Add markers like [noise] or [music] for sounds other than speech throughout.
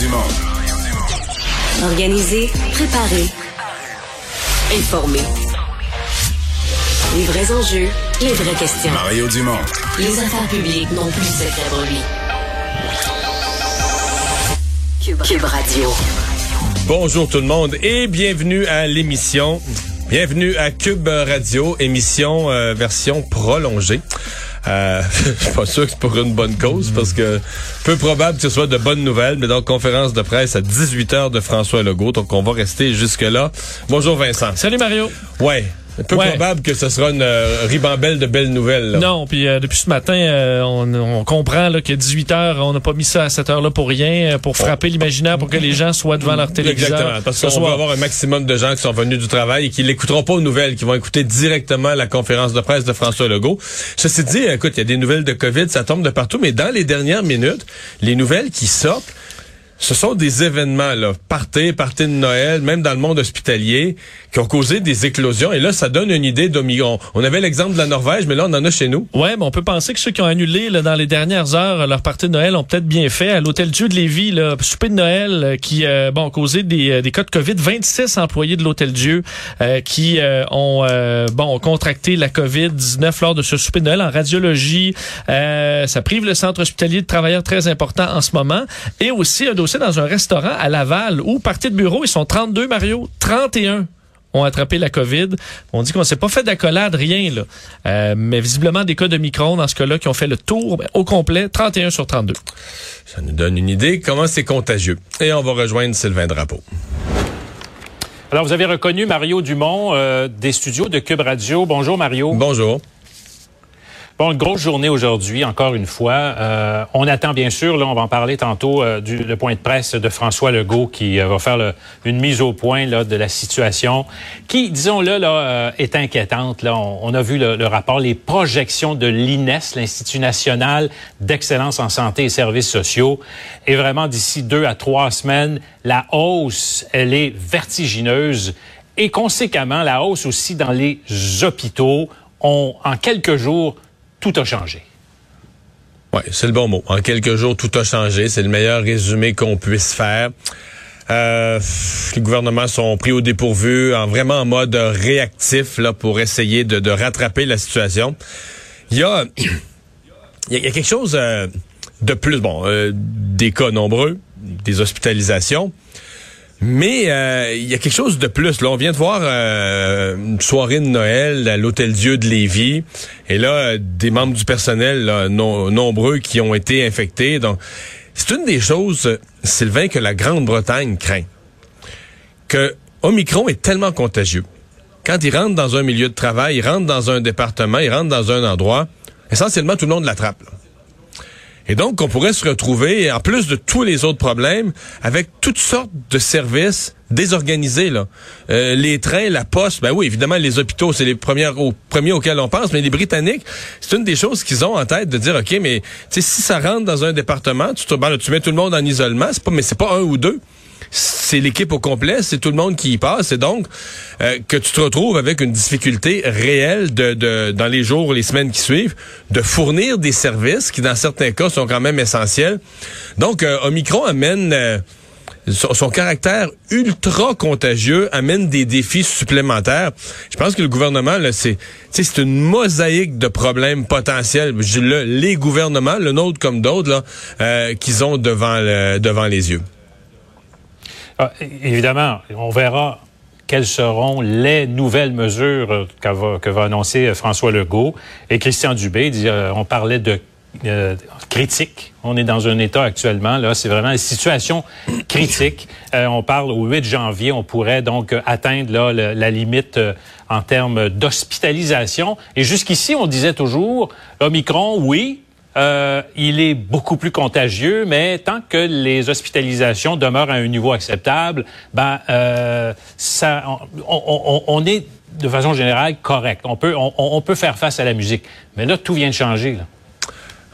Dumont. Organiser, préparer, informer. Les vrais enjeux, les vraies questions. Mario Dumont. Les affaires publiques n'ont plus cette lui. Cube, Cube Radio. Bonjour tout le monde et bienvenue à l'émission. Bienvenue à Cube Radio, émission euh, version prolongée. Euh, [laughs] je suis pas sûr que c'est pour une bonne cause parce que peu probable que ce soit de bonnes nouvelles, mais donc conférence de presse à 18h de François Legault, donc on va rester jusque là. Bonjour Vincent. Salut Mario. Ouais, c'est peu Ouais. probable que ce sera une euh, ribambelle de belles nouvelles. là. Non, puis euh, depuis ce matin, euh, on, on comprend là, que 18 heures, on n'a pas mis ça à cette heure-là pour rien, euh, pour frapper l'imaginaire, pour que les gens soient devant leur téléviseur. Exactement, parce ce qu'on va avoir un maximum de gens qui sont venus du travail et qui l'écouteront pas aux nouvelles, qui vont écouter directement la conférence de presse de François Legault. Ceci dit, écoute, il y a des nouvelles de COVID, ça tombe de partout, mais dans les dernières minutes, les nouvelles qui sortent, ce sont des événements, là, parties, parties de Noël, même dans le monde hospitalier, qui ont causé des éclosions. Et là, ça donne une idée d'Omicron. On avait l'exemple de la Norvège, mais là, on en a chez nous. Ouais, mais on peut penser que ceux qui ont annulé là, dans les dernières heures leur partie de Noël ont peut-être bien fait. À l'hôtel Dieu de Lévis, là, souper de Noël euh, qui euh, bon, causé des, euh, des cas de COVID. 26 employés de l'hôtel Dieu euh, qui euh, ont euh, bon ont contracté la COVID-19 lors de ce souper de Noël en radiologie. Ça prive le centre hospitalier de travailleurs très importants en ce moment. Et aussi un dossier dans un restaurant à Laval où, partie de bureau, ils sont 32, Mario, 31 ont attrapé la COVID. On dit qu'on s'est pas fait d'accolade, rien, là. Euh, mais visiblement des cas de micron dans ce cas-là qui ont fait le tour ben, au complet, 31 sur 32. Ça nous donne une idée comment c'est contagieux. Et on va rejoindre Sylvain Drapeau. Alors, vous avez reconnu Mario Dumont euh, des studios de Cube Radio. Bonjour, Mario. Bonjour. Bon, une grosse journée aujourd'hui, encore une fois. Euh, on attend, bien sûr, là, on va en parler tantôt, euh, du le point de presse de François Legault qui euh, va faire le- une mise au point là, de la situation qui, disons-le, là, euh, est inquiétante. Là. On, on a vu le, le rapport, les projections de l'INES, l'Institut national d'excellence en santé et services sociaux. Et vraiment, d'ici deux à trois semaines, la hausse, elle est vertigineuse. Et conséquemment, la hausse aussi dans les hôpitaux. On, en quelques jours, tout a changé. Oui, c'est le bon mot. En quelques jours, tout a changé. C'est le meilleur résumé qu'on puisse faire. Euh, les gouvernements sont pris au dépourvu, en vraiment en mode réactif là pour essayer de, rattraper la situation. [clears throat] Il y a quelque chose euh, de plus. Bon, euh, des cas nombreux, des hospitalisations. Mais euh, il y a quelque chose de plus. Là, on vient de voir euh, une soirée de Noël à l'Hôtel Dieu de Lévis. Et là, des membres du personnel nombreux qui ont été infectés. C'est une des choses, Sylvain, que la Grande-Bretagne craint. Que Omicron est tellement contagieux. Quand il rentre dans un milieu de travail, il rentre dans un département, il rentre dans un endroit, essentiellement tout le monde l'attrape. Et donc, on pourrait se retrouver, en plus de tous les autres problèmes, avec toutes sortes de services désorganisés. Là. Euh, les trains, la poste, ben oui, évidemment, les hôpitaux, c'est les premières, aux premiers auxquels on pense, mais les Britanniques, c'est une des choses qu'ils ont en tête de dire, OK, mais si ça rentre dans un département, tu, ben tu mets tout le monde en isolement, c'est pas, mais c'est pas un ou deux. C'est l'équipe au complet, c'est tout le monde qui y passe, et donc euh, que tu te retrouves avec une difficulté réelle dans les jours, les semaines qui suivent, de fournir des services qui dans certains cas sont quand même essentiels. Donc euh, Omicron amène euh, son, caractère ultra contagieux amène des défis supplémentaires. Je pense que le gouvernement, c'est, c'est une mosaïque de problèmes potentiels. Les gouvernements, le nôtre comme d'autres, euh, qu'ils ont devant, devant les yeux. Ah, évidemment, on verra quelles seront les nouvelles mesures euh, que va annoncer euh, François Legault. Et Christian Dubé, euh, on parlait de critique. On est dans un état actuellement, là, c'est vraiment une situation critique. On parle au 8 janvier, on pourrait donc atteindre là, la limite en termes d'hospitalisation. Et jusqu'ici, on disait toujours, Omicron, oui, euh, il est beaucoup plus contagieux, mais tant que les hospitalisations demeurent à un niveau acceptable, ben euh, ça, on, on- on- est de façon générale correct. On peut, on, on peut faire face à la musique. Mais là, tout vient de changer. Là.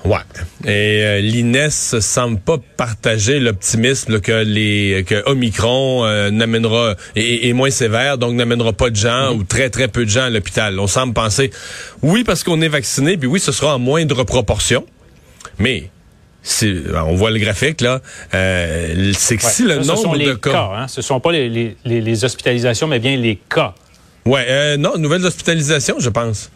Ouais. Et euh, l'INES semble pas partager l'optimisme là, que les que Omicron euh, n'amènera est, est moins sévère, donc n'amènera pas de gens ou très très peu de gens à l'hôpital. On semble penser oui parce qu'on est vacciné, puis oui ce sera en moindre proportion, mais c'est, on voit le graphique là, euh, c'est que si le Ça, ce nombre sont de les cas, cas, hein. ce sont pas les, les- les- les hospitalisations, mais bien les cas. ouais, euh, non, nouvelles hospitalisations, je pense.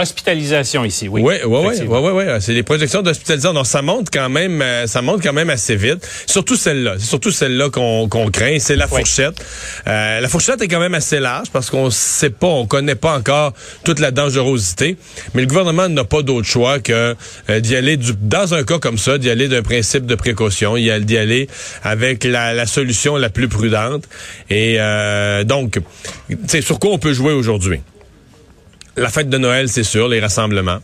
Hospitalisation ici, oui. Oui, oui, oui, oui, oui, c'est les projections d'hospitalisation. Donc ça monte quand même, euh, ça monte quand même assez vite. Surtout celle-là, c'est surtout celle-là qu'on qu'on craint, c'est la Oui. fourchette. Euh, la fourchette est quand même assez large parce qu'on sait pas, on connaît pas encore toute la dangerosité. Mais le gouvernement n'a pas d'autre choix que euh, d'y aller du, dans un cas comme ça, d'y aller d'un principe de précaution, y a- d'y aller avec la, la solution la plus prudente. Et euh, donc, c'est sur quoi on peut jouer aujourd'hui? La fête de Noël, c'est sûr, les rassemblements.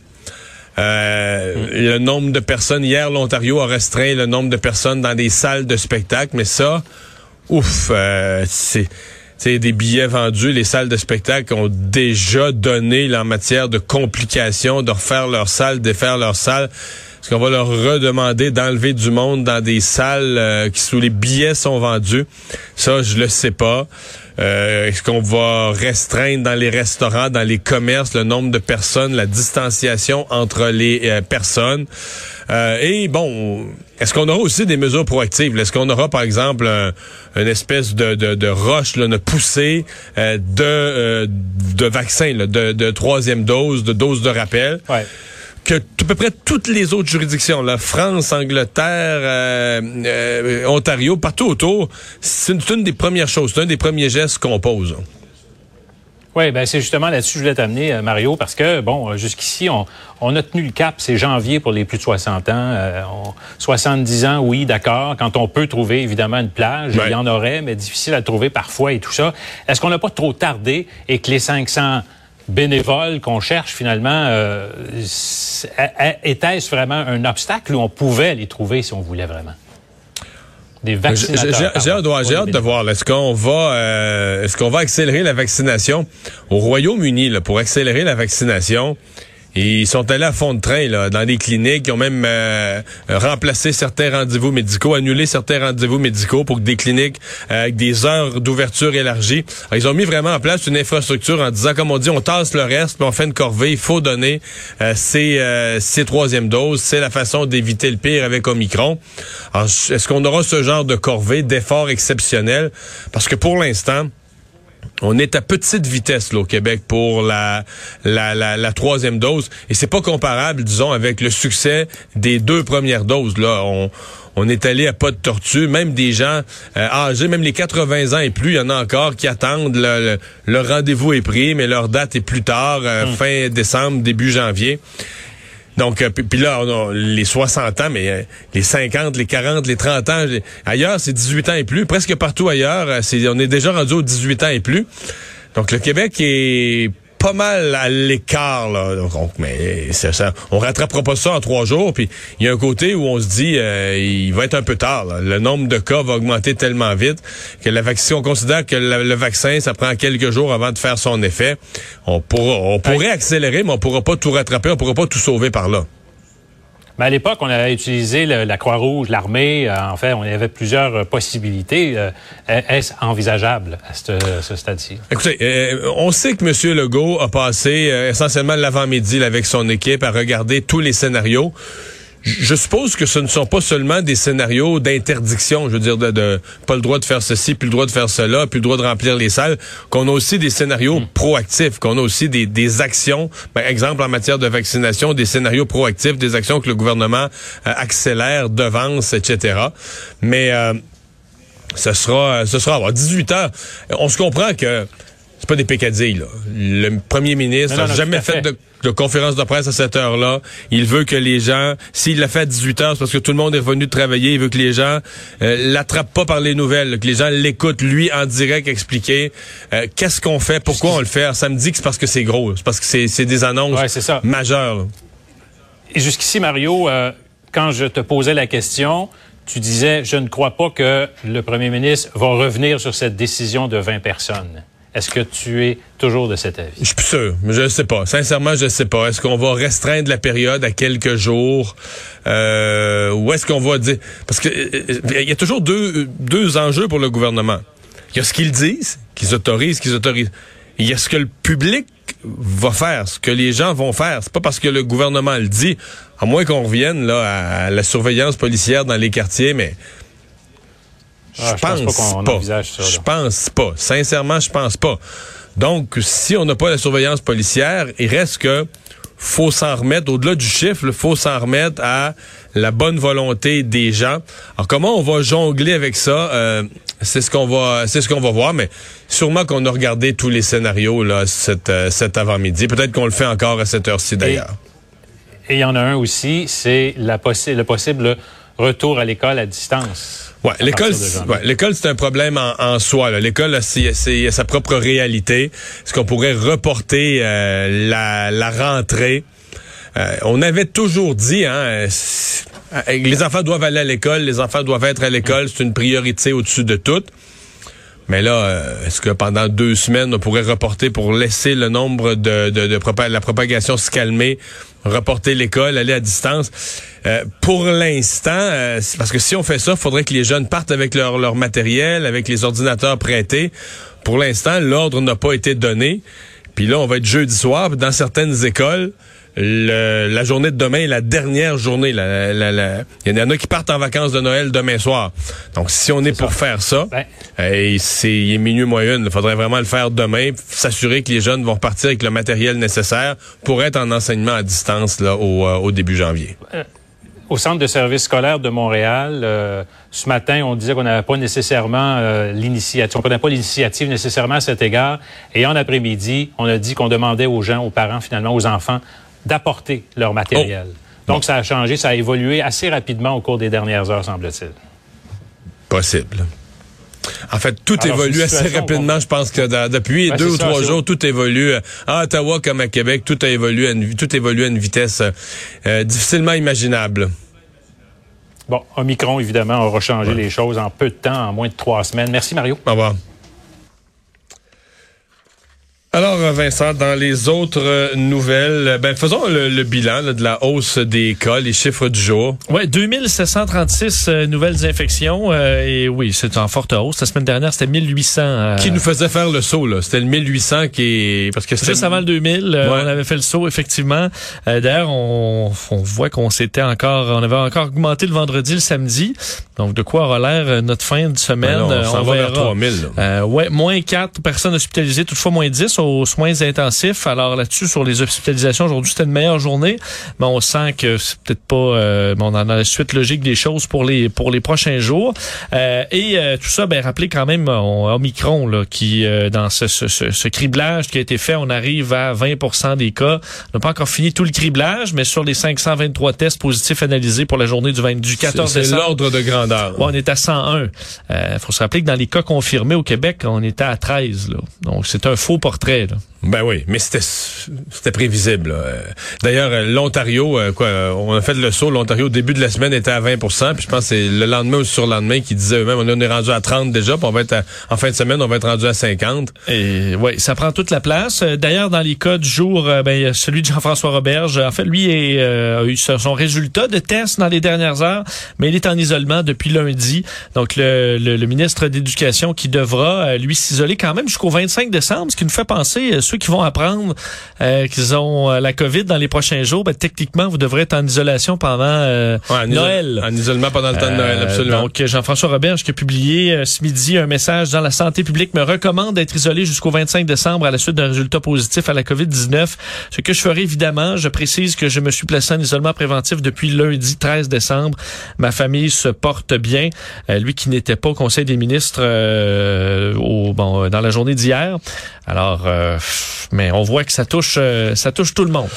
Euh, Le nombre de personnes, hier, l'Ontario a restreint le nombre de personnes dans des salles de spectacle, mais ça, ouf, euh, c'est c'est des billets vendus. Les salles de spectacle ont déjà donné là, en matière de complications, de refaire leur salle, défaire leur salle. Est-ce qu'on va leur redemander d'enlever du monde dans des salles euh, qui sous les billets sont vendus? Ça, je le sais pas. Euh, Est-ce qu'on va restreindre dans les restaurants, dans les commerces, le nombre de personnes, la distanciation entre les euh, personnes? Euh, et bon, est-ce qu'on aura aussi des mesures proactives? Est-ce qu'on aura, par exemple, un- une espèce de, de, de roche, là, une poussée euh, de, de vaccins, de, troisième dose, de dose de rappel? Que à peu près toutes les autres juridictions, la France, Angleterre, euh, euh, Ontario, partout autour, c'est une, des premières choses, c'est un des premiers gestes qu'on pose. Oui, ben c'est justement là-dessus que je voulais t'amener, euh, Mario, parce que, bon, euh, jusqu'ici, on, on a tenu le cap, c'est janvier pour les plus de 60 ans. Euh, on- 70 ans, oui, d'accord, quand on peut trouver, évidemment, une plage, Ouais. il y en aurait, mais difficile à trouver parfois et tout ça. Est-ce qu'on n'a pas trop tardé et que les 500 bénévoles qu'on cherche, finalement, euh, était-ce vraiment un obstacle ou on pouvait les trouver si on voulait vraiment? Des J'ai hâte, de voir. Est-ce qu'on va, euh, est-ce qu'on va accélérer la vaccination au Royaume-Uni là, pour accélérer la vaccination? Ils sont allés à fond de train là, dans des cliniques. Ils ont même euh, remplacé certains rendez-vous médicaux, annulé certains rendez-vous médicaux pour que des cliniques euh, avec des heures d'ouverture élargies. Ils ont mis vraiment en place une infrastructure en disant, comme on dit, on tasse le reste, puis on fait une corvée. Il faut donner euh, ces, euh, ces troisièmes doses. C'est la façon d'éviter le pire avec Omicron. Est-ce qu'on aura ce genre de corvée, d'effort exceptionnel? Parce que pour l'instant, on est à petite vitesse là, au Québec pour la, la, la, la troisième dose. Et c'est pas comparable, disons, avec le succès des deux premières doses. Là, on, on est allé à pas de tortue. Même des gens euh, âgés, même les 80 ans et plus, il y en a encore qui attendent. Le, le- leur rendez-vous est pris, mais leur date est plus tard, euh, fin décembre, début janvier. Donc, euh, puis là, on a les 60 ans, mais euh, les 50, les 40, les 30 ans, ailleurs, c'est 18 ans et plus. Presque partout ailleurs, euh, c'est, on est déjà rendu aux 18 ans et plus. Donc, le Québec est pas mal à l'écart, là. Donc, mais c'est ça, on rattrapera pas ça en trois jours. Puis, il y a un côté où on se dit, euh, il va être un peu tard. là. Le nombre de cas va augmenter tellement vite que la vaccination, on considère que la- le vaccin, ça prend quelques jours avant de faire son effet. On, pourra, on pourrait accélérer, mais on pourra pas tout rattraper, on pourra pas tout sauver par là. Mais à l'époque, on avait utilisé le- la Croix-Rouge, l'armée. euh, en fait, on avait plusieurs euh, possibilités. Euh, Est-ce envisageable à ce, stade-ci? Écoutez, on sait que M. Legault a passé essentiellement l'avant-midi avec son équipe à regarder tous les scénarios. Je suppose que ce ne sont pas seulement des scénarios d'interdiction, je veux dire, de, de pas le droit de faire ceci, plus le droit de faire cela, plus le droit de remplir les salles, qu'on a aussi des scénarios proactifs, qu'on a aussi des, des actions, par exemple en matière de vaccination, des scénarios proactifs, des actions que le gouvernement euh, accélère, devance, etc. Mais euh, ce sera, ce sera à 18 heures. On se comprend que c'est pas des pécadilles, là. Le premier ministre n'a jamais fait, fait. de, de conférence de presse à cette heure-là. Il veut que les gens, s'il l'a fait à 18 heures, c'est parce que tout le monde est revenu travailler. Il veut que les gens euh, l'attrapent pas par les nouvelles, là, que les gens l'écoutent, lui, en direct, expliquer euh, qu'est-ce qu'on fait, pourquoi on le fait. Ça me dit que c'est parce que c'est gros. C'est parce que c'est des annonces Ouais, c'est ça. majeures. là. Et jusqu'ici, Mario, euh, quand je te posais la question, tu disais, je ne crois pas que le premier ministre va revenir sur cette décision de 20 personnes. Est-ce que tu es toujours de cet avis? Je suis sûr. Je ne sais pas. Sincèrement, je ne sais pas. Est-ce qu'on va restreindre la période à quelques jours? Euh, ou est-ce qu'on va dire... Parce que euh, il y a toujours deux, deux enjeux pour le gouvernement. Il y a ce qu'ils disent, qu'ils autorisent, qu'ils autorisent. Il y a ce que le public va faire, ce que les gens vont faire. C'est pas parce que le gouvernement le dit, à moins qu'on revienne là à la surveillance policière dans les quartiers, mais Ah, je pense, pas ça. Je pense pas. Sincèrement, je pense pas. Donc, si on n'a pas la surveillance policière, il reste que faut s'en remettre, au-delà du chiffre, il faut s'en remettre à la bonne volonté des gens. Alors, comment on va jongler avec ça? Euh, c'est ce qu'on va, c'est ce qu'on va voir, mais sûrement qu'on a regardé tous les scénarios là cet, euh, cet avant-midi. Peut-être qu'on le fait encore à cette heure-ci d'ailleurs. Et il y en a un aussi, c'est la possi- le possible retour à l'école à distance. Ouais, l'école, ouais, l'école c'est un problème en, en soi. là. L'école, c'est, sa propre réalité. Est-ce qu'on pourrait reporter euh, la, la rentrée? Euh, On avait toujours dit, hein, euh, euh, les enfants doivent aller à l'école, les enfants doivent être à l'école, c'est une priorité au-dessus de tout. Mais là, euh, est-ce que pendant deux semaines, on pourrait reporter pour laisser le nombre de, de, la propagation se calmer, reporter l'école, aller à distance? Euh, pour l'instant, euh, parce que si on fait ça, il faudrait que les jeunes partent avec leur, leur matériel, avec les ordinateurs prêtés. Pour l'instant, l'ordre n'a pas été donné. Puis là, on va être jeudi soir. Dans certaines écoles, le- la journée de demain est la dernière journée. La- la- la- Il y en a qui partent en vacances de Noël demain soir. Donc, si on est, pour faire ça, Ben. et c'est il est minuit moins une. Il faudrait vraiment le faire demain, s'assurer que les jeunes vont repartir avec le matériel nécessaire pour être en enseignement à distance là au, euh, au début janvier. Au centre de service scolaire de Montréal, euh, ce matin, on disait qu'on n'avait pas nécessairement euh, l'initiative, on prenait pas l'initiative nécessairement à cet égard. Et en après-midi, on a dit qu'on demandait aux gens, aux parents, finalement, aux enfants, d'apporter leur matériel. Donc, ça a changé, ça a évolué assez rapidement au cours des dernières heures, semble-t-il. Possible. En fait, tout Alors, évolue assez rapidement. Je pense que dans- depuis Ben, deux ou ça, trois jours, tout évolue. À Ottawa comme à Québec, tout a évolué à une, tout évolue à une vitesse euh, difficilement imaginable. Bon, Omicron, évidemment, aura changé les choses en peu de temps, en moins de trois semaines. Merci, Mario. Au revoir. Alors, euh, Vincent, dans les autres euh, nouvelles, euh, ben, faisons le, le bilan là, de la hausse des cas, les chiffres du jour. Ouais, 2736 euh, nouvelles infections euh, et oui, c'est en forte hausse. La semaine dernière, c'était 1800. euh, Qui nous faisait faire le saut, là? C'était le 1800 qui est... Parce que c'était... Juste avant le 2000, euh, Ouais. on avait fait le saut, effectivement. Euh, D'ailleurs, on, on voit qu'on s'était encore, on avait encore augmenté le vendredi, le samedi. Donc, de quoi aura l'air notre fin de semaine? Ben non, on s'en va vers verra. 3000. là. Euh, ouais, moins 4 personnes hospitalisées, toutefois moins 10 aux soins intensifs. Alors là-dessus, sur les hospitalisations, aujourd'hui, c'était une meilleure journée, mais on sent que c'est peut-être pas euh, bon, dans la suite logique des choses pour les pour les prochains jours. Euh, et euh, tout ça, ben rappelez quand même on, Omicron là, qui euh, dans ce, ce, ce, ce criblage qui a été fait, on arrive à 20% des cas. On n'a pas encore fini tout le criblage, mais sur les 523 tests positifs analysés pour la journée du 20, du 14 C'est c'est décembre. l'ordre de grandeur. Ouais, on est à 101. Il faut se rappeler que dans les cas confirmés au Québec, on était à 13. Là. Donc, c'est un faux portrait. Là. Ben oui, mais c'était prévisible. Euh, D'ailleurs, euh, l'Ontario, euh, quoi, on a fait le saut. L'Ontario, au début de la semaine, était à 20% Puis je pense que c'est le lendemain ou sur le lendemain qui disait eux-mêmes, on est rendu à 30 déjà. Puis on va être à- en fin de semaine, on va être rendu à 50. Et ouais, ça prend toute la place. D'ailleurs, dans les cas du jour, ben, celui de Jean-François Roberge, en fait, lui a eu son résultat de test dans les dernières heures, mais il est en isolement depuis lundi. Donc, le, ministre d'Éducation qui devra, lui, s'isoler quand même jusqu'au 25 décembre, ce qui nous fait penser, ceux qui vont apprendre euh, qu'ils ont euh, la COVID dans les prochains jours, ben, techniquement, vous devrez être en isolation pendant euh, Ouais, en Noël. En isolement pendant le temps de Noël, Euh, absolument. Donc, Jean-François Roberge qui a publié ce midi un message dans la santé publique me recommande d'être isolé jusqu'au 25 décembre à la suite d'un résultat positif à la COVID-19. Ce que je ferai évidemment, je précise que je me suis placé en isolement préventif depuis lundi 13 décembre. Ma famille se porte bien. Euh, lui qui n'était pas au Conseil des ministres euh, au, bon, dans la journée d'hier. Alors, euh, mais on voit que ça touche, euh, ça touche tout le monde.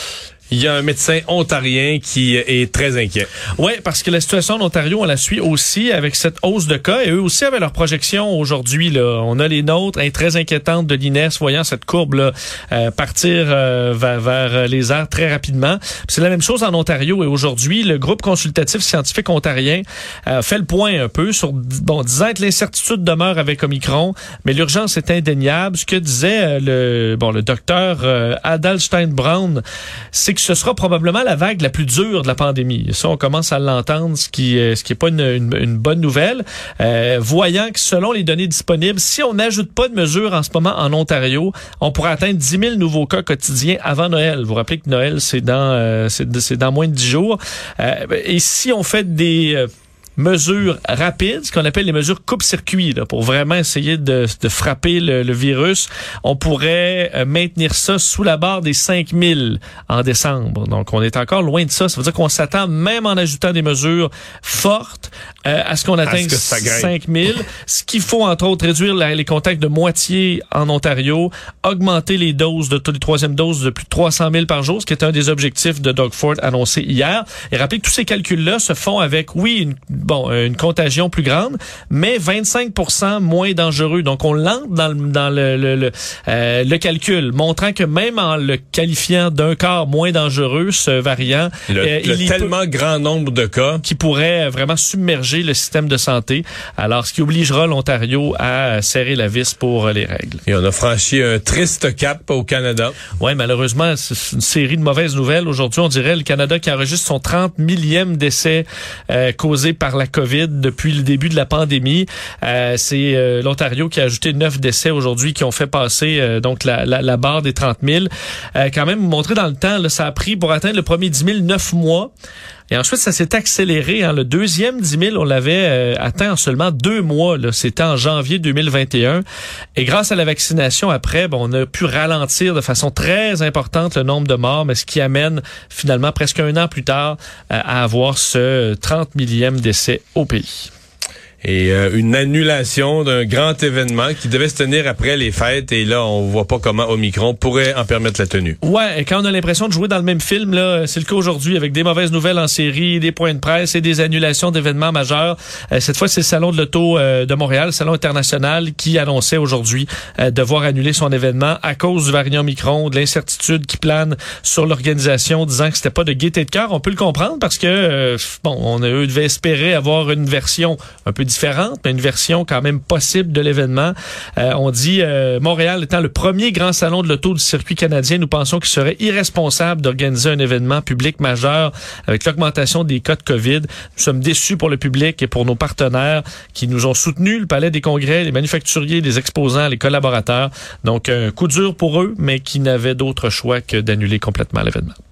Il y a un médecin ontarien qui est très inquiet. Oui, parce que la situation en Ontario, on la suit aussi avec cette hausse de cas. Et eux aussi avaient leur projection aujourd'hui. Là. On a les nôtres, hein, très inquiétantes de l'INES, voyant cette courbe là, euh, partir euh, vers, vers les airs très rapidement. C'est la même chose en Ontario. Et aujourd'hui, le groupe consultatif scientifique ontarien euh, fait le point un peu sur, bon, disant que l'incertitude demeure avec Omicron, mais l'urgence est indéniable. Ce que disait euh, le, bon, le docteur euh, Adalstein Brown, c'est que ce sera probablement la vague la plus dure de la pandémie. Ça, on commence à l'entendre, ce qui euh, ce qui est pas une, bonne nouvelle. Euh, voyant que selon les données disponibles, si on n'ajoute pas de mesures en ce moment en Ontario, on pourrait atteindre 10 000 nouveaux cas quotidiens avant Noël. Vous vous rappelez que Noël, c'est dans euh, c'est dans moins de 10 jours. Euh, et si on fait des mesures rapides, ce qu'on appelle les mesures coupe-circuit, pour vraiment essayer de, de frapper le, le, virus. On pourrait euh, maintenir ça sous la barre des 5000 en décembre. Donc, on est encore loin de ça. Ça veut dire qu'on s'attend, même en ajoutant des mesures fortes, euh, à ce qu'on atteigne 5000. Ce qu'il faut, entre autres, réduire la, les contacts de moitié en Ontario, augmenter les doses de les troisième doses de plus de 300 000 par jour, ce qui est un des objectifs de Doug Ford annoncé hier. Et rappelez que tous ces calculs-là se font avec, oui, une bon, euh, une contagion plus grande, mais 25 moins dangereux. Donc, on l'entre dans, le, dans le, le, le, euh, le, calcul, montrant que même en le qualifiant d'un quart moins dangereux, ce variant, le, euh, il tellement grand nombre de cas qui pourrait vraiment submerger le système de santé. Alors, ce qui obligera l'Ontario à serrer la vis pour les règles. Et on a franchi un triste cap au Canada. Oui, malheureusement, c'est une série de mauvaises nouvelles. Aujourd'hui, on dirait le Canada qui enregistre son 30 millième décès euh, causé par la COVID depuis le début de la pandémie. Euh, c'est euh, l'Ontario qui a ajouté neuf décès aujourd'hui qui ont fait passer euh, donc la, la, la, barre des 30 000. Euh, quand même, montrer dans le temps, là, ça a pris pour atteindre le premier 10 000 neuf mois. Et ensuite, ça s'est accéléré. Hein. Le deuxième 10 000, on l'avait euh, atteint en seulement deux mois. C'était en janvier 2021. Et grâce à la vaccination, après, bon, on a pu ralentir de façon très importante le nombre de morts, mais ce qui amène finalement presque un an plus tard euh, à avoir ce 30 millième décès au pays et euh, une annulation d'un grand événement qui devait se tenir après les fêtes et là on voit pas comment Omicron pourrait en permettre la tenue. Ouais, et quand on a l'impression de jouer dans le même film là, c'est le cas aujourd'hui avec des mauvaises nouvelles en série, des points de presse et des annulations d'événements majeurs. Euh, cette fois c'est le salon de l'auto euh, de Montréal, le salon international qui annonçait aujourd'hui euh, devoir annuler son événement à cause du variant Omicron, de l'incertitude qui plane sur l'organisation disant que c'était pas de gaieté de cœur, on peut le comprendre parce que euh, bon, on eux devait espérer avoir une version un peu mais une version quand même possible de l'événement. Euh, on dit euh, Montréal étant le premier grand salon de l'auto du circuit canadien, nous pensons qu'il serait irresponsable d'organiser un événement public majeur avec l'augmentation des cas de COVID. Nous sommes déçus pour le public et pour nos partenaires qui nous ont soutenus, le Palais des Congrès, les manufacturiers, les exposants, les collaborateurs. Donc un coup dur pour eux, mais qui n'avaient d'autre choix que d'annuler complètement l'événement.